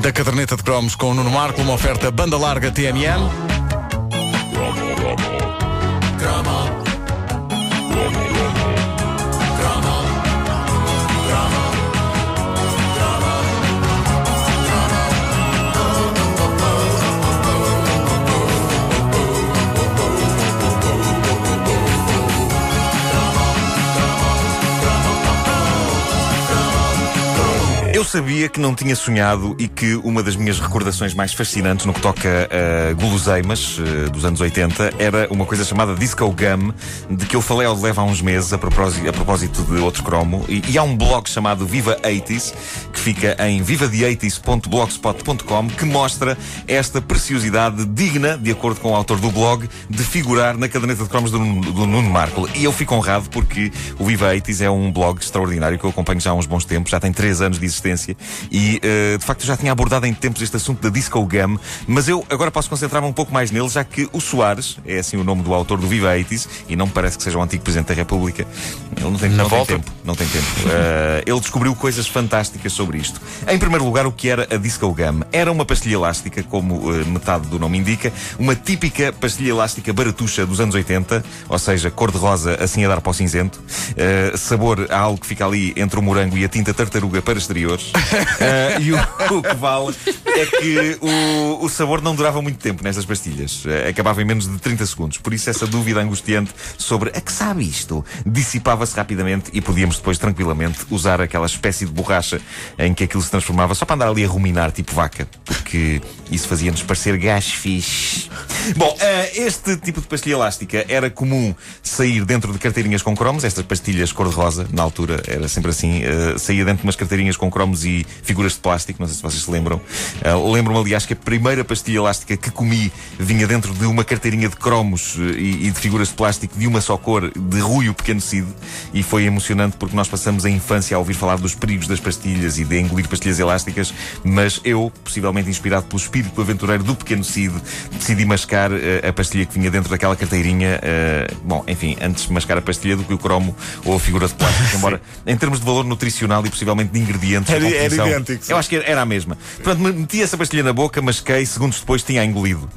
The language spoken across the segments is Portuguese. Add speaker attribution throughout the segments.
Speaker 1: da caderneta de cromos com o Nuno Marco, uma oferta banda larga TMN.
Speaker 2: Sabia que não tinha sonhado e que uma das minhas recordações mais fascinantes no que toca a guloseimas uh, dos anos 80 era uma coisa chamada Disco Gum, de que eu falei ao Leva há uns meses a propósito, a propósito de outro cromo. E, e há um blog chamado Viva 80s, que fica em vivadeeighties.blogspot.com, que mostra esta preciosidade digna, de acordo com o autor do blog, de figurar na caderneta de cromos do, do Nuno Marco. E eu fico honrado porque o Viva 80s é um blog extraordinário que eu acompanho já há uns bons tempos, já tem 3 anos de existência e uh, de facto já tinha abordado em tempos este assunto da Disco Gum, mas eu agora posso concentrar-me um pouco mais nele, já que o Soares, é assim o nome do autor do Viva 80s, e não me parece que seja o antigo Presidente da República, ele não tem, não tem tempo. Não tem tempo. Uh, ele descobriu coisas fantásticas sobre isto. Em primeiro lugar, o que era a Disco Gum? Era uma pastilha elástica, como uh, metade do nome indica, uma típica pastilha elástica baratuxa dos anos 80, ou seja, cor-de-rosa assim a dar para o cinzento, uh, sabor a algo que fica ali entre o morango e a tinta tartaruga para exteriores. Uh, e o, o que vale é que o, o sabor não durava muito tempo nestas pastilhas. Uh, acabava em menos de 30 segundos. Por isso, essa dúvida angustiante sobre a que sabe isto dissipava-se rapidamente e podíamos depois tranquilamente usar aquela espécie de borracha em que aquilo se transformava só para andar ali a ruminar, tipo vaca. Porque isso fazia-nos parecer gás fixe. Bom, uh, este tipo de pastilha elástica era comum sair dentro de carteirinhas com cromos, estas pastilhas cor-de-rosa, na altura era sempre assim, uh, saía dentro de umas carteirinhas com cromos e figuras de plástico, não sei se vocês se lembram. Uh, Lembro-me, aliás, que a primeira pastilha elástica que comi vinha dentro de uma carteirinha de cromos uh, e, e de figuras de plástico de uma só cor, de Rui o Pequeno Cid, e foi emocionante porque nós passamos a infância a ouvir falar dos perigos das pastilhas e de engolir pastilhas elásticas, mas eu, possivelmente inspirado pelo espírito aventureiro do Pequeno Cid, decidi mascar uh, a pastilha que vinha dentro daquela carteirinha. uh, bom, enfim, antes mascar a pastilha do que o cromo ou a figura de plástico, embora em termos de valor nutricional e possivelmente de ingredientes.
Speaker 1: Era- era idêntico.
Speaker 2: Eu acho que era a mesma. Me- meti essa pastilha na boca, masquei, segundos depois tinha engolido.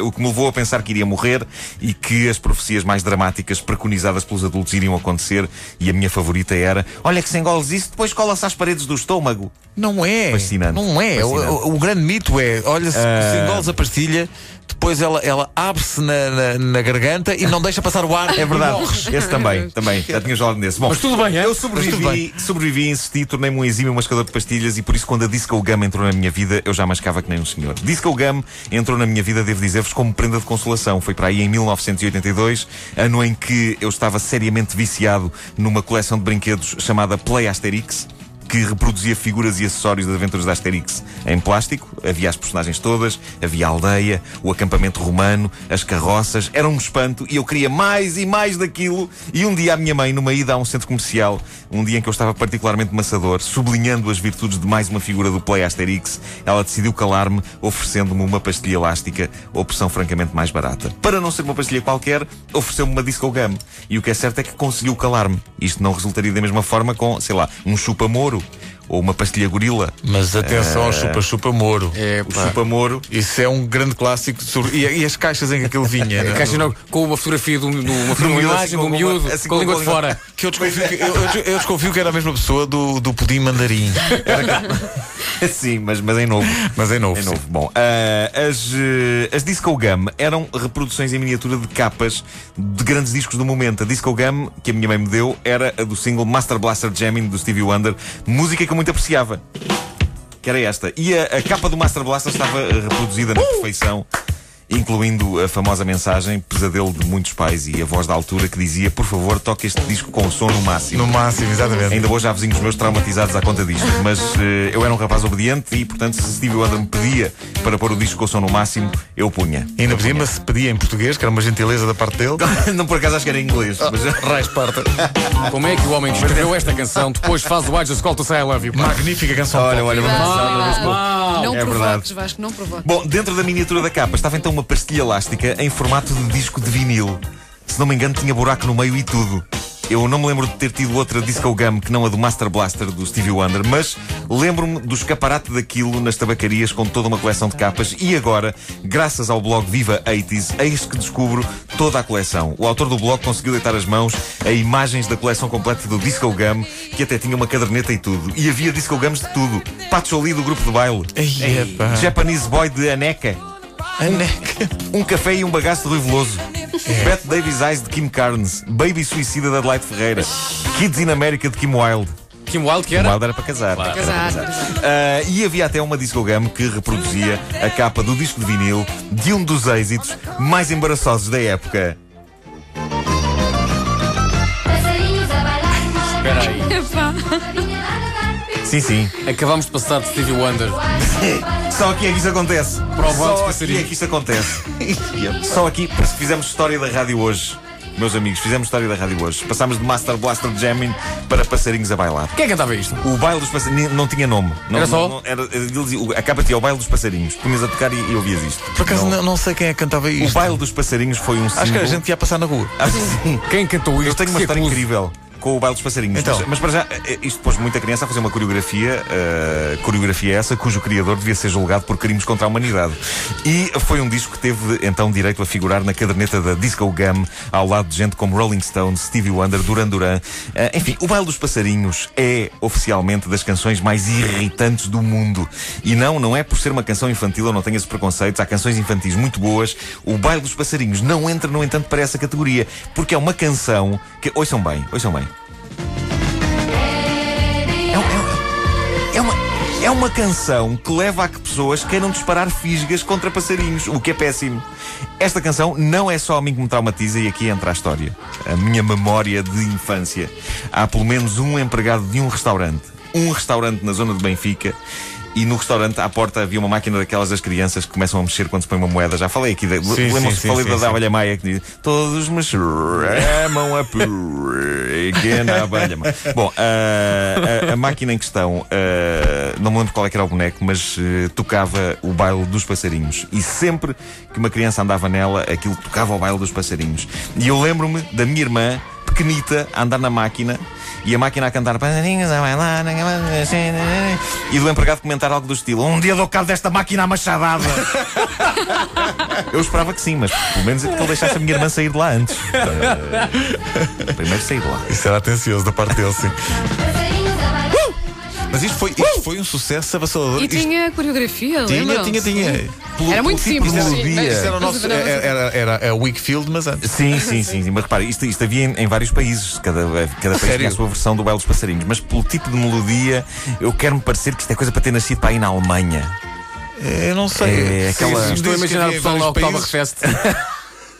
Speaker 2: Uh, o que me levou a pensar que iria morrer e que as profecias mais dramáticas preconizadas pelos adultos iriam acontecer. E a minha favorita era: olha que se engoles isso, depois cola-se às paredes do estômago.
Speaker 1: Não é.
Speaker 2: Fascinante.
Speaker 1: Não é. O,
Speaker 2: Fascinante.
Speaker 1: o- o grande mito é: olha, se,
Speaker 2: Ah.
Speaker 1: se engoles a pastilha, depois ela, ela abre-se na, na- na garganta e não deixa passar o ar.
Speaker 2: É verdade.
Speaker 1: E.
Speaker 2: Esse também, também. Já tinha falado nesse. Bom,
Speaker 3: Mas tudo bem, é?
Speaker 2: Eu sobrevivi, sobrevivi, insisti, tornei-me um exímio mascador de pastilhas e por isso quando a Disco Gum entrou na minha vida, eu já mascava que nem um senhor. Disco Gum entrou na minha vida, devo dizer-vos, como prenda de consolação. Foi para aí em 1982, ano em que eu estava seriamente viciado numa coleção de brinquedos chamada Play Asterix que reproduzia figuras e acessórios das aventuras da Asterix em plástico. Havia as personagens todas, havia a aldeia, o acampamento romano, as carroças. Era um espanto e eu queria mais e mais daquilo. E um dia a minha mãe, numa ida a um centro comercial, um dia em que eu estava particularmente maçador, sublinhando as virtudes de mais uma figura do Play Asterix, ela decidiu calar-me, oferecendo-me uma pastilha elástica, opção francamente mais barata. Para não ser uma pastilha qualquer, ofereceu-me uma Disco Gum. E o que é certo é que conseguiu calar-me. Isto não resultaria da mesma forma com, sei lá, um chupa-moro group. Ou uma pastilha gorila.
Speaker 1: Mas atenção ao chupa-chupa moro.
Speaker 3: É,
Speaker 2: O chupa-moro.
Speaker 1: Isso é um grande clássico. sobre- E, e as caixas em que aquilo vinha? né?
Speaker 3: A caixa não, com uma fotografia de um- de uma, uma
Speaker 2: miúdo,
Speaker 3: imagem
Speaker 2: assim,
Speaker 3: um
Speaker 2: com uma-
Speaker 3: miúdo
Speaker 2: assim,
Speaker 3: com a língua
Speaker 2: uma
Speaker 3: de fora.
Speaker 1: Que eu desconfio que, eu, eu- desconfio que era a mesma pessoa do, do pudim mandarim.
Speaker 2: Sim, mas, mas em novo.
Speaker 1: Mas é novo.
Speaker 2: Em novo. Bom, ah, as, eh, as Disco Gum eram reproduções em miniatura de capas de grandes discos do momento. A Disco Gum, que a minha mãe me deu, era a do single Master Blaster Jamming do Stevie Wonder, música que eu muito apreciava. Que era esta. E a, a capa do Master Blaster estava eh, reproduzida na perfeição. Incluindo a famosa mensagem, pesadelo de muitos pais e a voz da altura que dizia: Por favor, toque este disco com o som no máximo.
Speaker 1: No máximo, exatamente.
Speaker 2: Ainda hoje há vizinhos meus traumatizados à conta disto, mas eh, eu era um rapaz obediente e, portanto, se Stevie Wonder me pedia para pôr o disco com o som no máximo, eu punha.
Speaker 1: Ainda por cima se pedia em português, que era uma gentileza da parte dele.
Speaker 2: Não por acaso acho que era em inglês, mas
Speaker 1: Raiz parta.
Speaker 3: Como é que o homem que escreveu esta canção depois faz o I Just Call to Say I Love You? pá?
Speaker 1: Magnífica canção.
Speaker 2: olha, olha, vamos
Speaker 4: Não,
Speaker 2: vez com-
Speaker 3: Mal.
Speaker 4: Não
Speaker 2: É
Speaker 4: provoques,
Speaker 2: verdade.
Speaker 4: Vasco, não provoques.
Speaker 2: Bom, dentro da miniatura da capa estava então uma pastilha elástica em formato de disco de vinil. Se não me engano, tinha buraco no meio e tudo. Eu não me lembro de ter tido outra Disco Gum que não a do Master Blaster do Stevie Wonder, mas lembro-me do escaparate daquilo nas tabacarias com toda uma coleção de capas e agora, graças ao blog Viva 80s, eis que descubro toda a coleção. O autor do blog conseguiu deitar as mãos a imagens da coleção completa do Disco Gum, que até tinha uma caderneta e tudo. E havia Disco Gums de tudo. Patchouli do grupo de baile.
Speaker 1: Ei.
Speaker 2: Japanese Boy de Aneca. Um café e um bagaço de Rui Veloso. Beth Davis Eyes de Kim Carnes. Baby Suicida de Adelaide Ferreira. Kids in America de Kim Wilde.
Speaker 3: Kim Wilde que
Speaker 2: Kim
Speaker 3: era?
Speaker 2: Wilde era para casar. Era para
Speaker 4: Casar.
Speaker 2: Ah, e havia até uma disco gum que reproduzia a capa do disco de vinil de um dos êxitos mais embaraçosos da época.
Speaker 3: Espera aí.
Speaker 2: Sim, sim.
Speaker 3: Acabamos de passar de Stevie Wonder.
Speaker 2: Só aqui é que isso acontece.
Speaker 3: O voto
Speaker 2: Só aqui
Speaker 3: passarinho.
Speaker 2: é que isso acontece. Só aqui, parece que fizemos história da rádio hoje. Meus amigos, fizemos história da rádio hoje. Passámos de Master Blaster Jamming para passarinhos a bailar.
Speaker 3: Quem é que cantava isto?
Speaker 2: O baile dos passarinhos não tinha nome. Não,
Speaker 3: Era só?
Speaker 2: não- era, ele dizia- o- a capa tinha o baile dos passarinhos. Punhas a tocar e, e ouvias isto.
Speaker 1: Por acaso não, não sei quem é que cantava
Speaker 2: O
Speaker 1: isto.
Speaker 2: baile dos passarinhos foi um
Speaker 1: Acho que
Speaker 2: símbolo.
Speaker 1: a gente ia passar na rua.
Speaker 2: Acho que sim.
Speaker 3: Quem cantou isto?
Speaker 2: Eu tenho uma
Speaker 3: Que
Speaker 2: história
Speaker 3: acuso.
Speaker 2: incrível com o baile dos passarinhos.
Speaker 1: Então.
Speaker 2: Mas, mas para já, eh, isto pôs muita criança a fazer uma coreografia, eh, coreografia essa cujo criador devia ser julgado por crimes contra a humanidade. E foi um disco que teve então direito a figurar na caderneta da Disco Gum, ao lado de gente como Rolling Stones, Stevie Wonder, Duran Duran. Eh, enfim, o baile dos passarinhos é oficialmente das canções mais irritantes do mundo. E não, não é por ser uma canção infantil, eu não tenho esses preconceitos. Há canções infantis muito boas. O baile dos passarinhos não entra, no entanto, para essa categoria, porque é uma canção que. Ouçam bem, ouçam bem. É uma canção que leva a que pessoas queiram disparar fisgas contra passarinhos, o que é péssimo. Esta canção não é só a mim que me traumatiza, e aqui entra a história. A minha memória de infância. Há pelo menos um empregado de um restaurante. Um restaurante na zona de Benfica. E no restaurante, à porta, havia uma máquina daquelas das crianças que começam a mexer quando se põe uma moeda. Já falei aqui. Lembram-se? Falei
Speaker 1: sim,
Speaker 2: da
Speaker 1: sim.
Speaker 2: da abelha maia que diz: Todos me chamam a pequena abelha maia. Bom, a, a- a máquina em questão, não me lembro qual é que era o boneco, mas eh, tocava o baile dos passarinhos. E sempre que uma criança andava nela, aquilo tocava o baile dos passarinhos. E eu lembro-me da minha irmã, pequenita, a andar na máquina. E a máquina a cantar passarinhos a bailar E do empregado comentar algo do estilo Um dia dou cabo desta máquina à machadada Eu esperava que sim, mas pelo menos é que ele deixasse a minha irmã sair de lá antes Primeiro sair de lá
Speaker 1: Isso era atencioso da parte dele, sim. Mas isto foi, isto foi um sucesso avassalador.
Speaker 4: E
Speaker 1: Isto-
Speaker 4: tinha coreografia,
Speaker 1: tinha,
Speaker 4: lembram?
Speaker 1: tinha, tinha. Pelo-
Speaker 4: Era muito
Speaker 1: pelo
Speaker 4: simples, sim,
Speaker 1: melodia.
Speaker 4: mas-
Speaker 1: Isso era, o nosso, era, era, era a Wickfield, mas antes.
Speaker 2: Sim, sim, sim, sim. Mas repare, isto, isto havia em, em vários países. Cada, cada país
Speaker 1: Sério?
Speaker 2: tinha a sua versão do Baile dos Passarinhos. Mas pelo tipo de melodia, eu quero-me parecer que isto é coisa para ter nascido para ir na Alemanha.
Speaker 1: Eu não sei.
Speaker 2: É aquela-
Speaker 3: Estou a imaginar o pessoal
Speaker 1: países-
Speaker 3: Oktoberfest.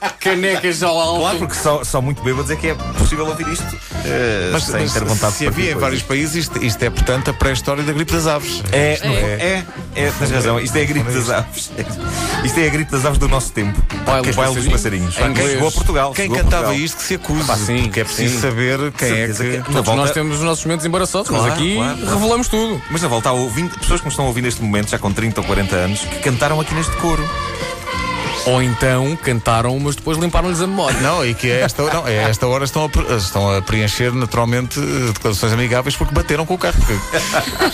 Speaker 3: Canecas ao alto.
Speaker 2: Claro, porque só, só muito bêbados é que é possível ouvir isto eh,
Speaker 1: Mas,
Speaker 2: sem
Speaker 1: mas
Speaker 2: ter vontade
Speaker 1: se
Speaker 2: de partir
Speaker 1: havia em vários países, isto, isto é, portanto, a pré-história da gripe das aves.
Speaker 2: É,
Speaker 1: Isto é-
Speaker 2: é, é, tens razão. Isto é a gripe das aves. Isto é a gripe das aves do nosso tempo. É
Speaker 3: dos
Speaker 2: baile dos passarinhos.
Speaker 3: passarinhos. Em
Speaker 2: Quem
Speaker 3: inglês.
Speaker 2: chegou a Portugal.
Speaker 1: Quem cantava
Speaker 2: Portugal.
Speaker 1: isto que se acuse,
Speaker 3: Ah, sim,
Speaker 1: porque é preciso
Speaker 3: sim.
Speaker 1: saber quem é que.
Speaker 3: Todos
Speaker 2: volta-
Speaker 3: nós temos os nossos momentos embaraçosos, mas
Speaker 2: Claro,
Speaker 3: aqui
Speaker 2: claro, claro.
Speaker 3: revelamos tudo.
Speaker 2: Mas na volta há ouvinte, pessoas que nos estão a ouvir neste momento, já com 30 ou 40 anos, que cantaram aqui neste coro.
Speaker 3: Ou então cantaram, mas depois limparam-lhes a memória.
Speaker 1: Não, e que a esta, não, a esta hora estão a, estão a preencher naturalmente eh, declarações amigáveis porque bateram com o carro. Porque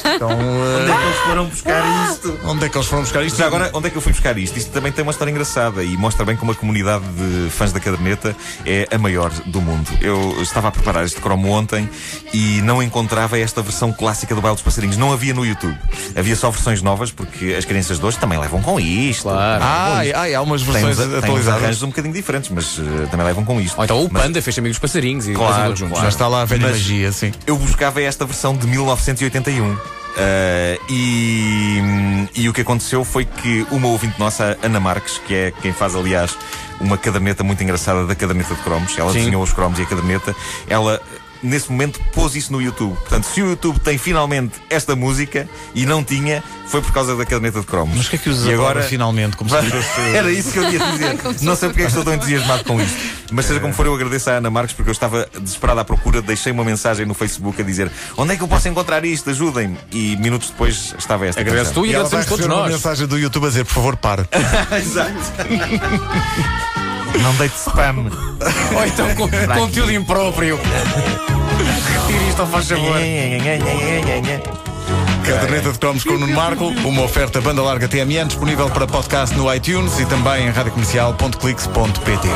Speaker 1: estão,
Speaker 2: Onde
Speaker 1: eh,
Speaker 2: é que eles foram buscar isto?
Speaker 1: onde é que eles foram buscar isto?
Speaker 2: Já agora, onde é que eu fui buscar isto? Isto também tem uma história engraçada e mostra bem como a comunidade de fãs da caderneta é a maior do mundo. Eu estava a preparar este cromo ontem e não encontrava esta versão clássica do Baile dos Passarinhos. Não havia no YouTube. Havia só versões novas porque as crianças de hoje também levam com isto.
Speaker 3: Claro.
Speaker 1: Ai, ai, há umas
Speaker 2: Tem,
Speaker 1: versões
Speaker 2: uns
Speaker 1: atualizadas.
Speaker 2: arranjos um bocadinho diferentes, mas eh, também levam com isto.
Speaker 3: Ou então o
Speaker 2: Mas
Speaker 3: Panda fez amigos passarinhos e
Speaker 2: Claro,
Speaker 3: todos juntos.
Speaker 2: claro.
Speaker 1: Já está lá a velha
Speaker 2: Mas-
Speaker 1: magia, sim.
Speaker 2: eu buscava esta versão de 1981. Ah, e, e o que aconteceu foi que uma ouvinte nossa, Ana Marques, que é quem faz, aliás, uma caderneta muito engraçada da caderneta de cromos, ela
Speaker 3: Sim.
Speaker 2: desenhou os cromos e a caderneta, ela. Nesse momento pôs isso no YouTube. Portanto, se o YouTube tem finalmente esta música e não tinha, foi por causa da caderneta de cromos.
Speaker 1: Mas o que é que usas agora,
Speaker 2: agora
Speaker 1: finalmente? Como se fosse...
Speaker 2: Era isso que eu ia dizer. Não sei porque é que estou tão entusiasmado com isto. Mas seja como for, eu agradeço à Ana Marques porque eu estava desesperado à procura. Deixei uma mensagem no Facebook a dizer onde é que eu posso encontrar isto? Ajudem-me. E minutos depois estava esta.
Speaker 3: Agradece
Speaker 2: canção.
Speaker 3: tu e
Speaker 1: E
Speaker 3: agradecemos todos
Speaker 1: receber uma
Speaker 3: nós.
Speaker 1: mensagem do YouTube a dizer, por favor, pare.
Speaker 2: Exato. Não deite spam.
Speaker 3: Ou então com, conteúdo impróprio. Retire isto, faz favor.
Speaker 1: Caderneta de cromos com o Nuno Marco, uma oferta banda larga TMN disponível para podcast no iTunes e também em radiocomercial.clix.pt.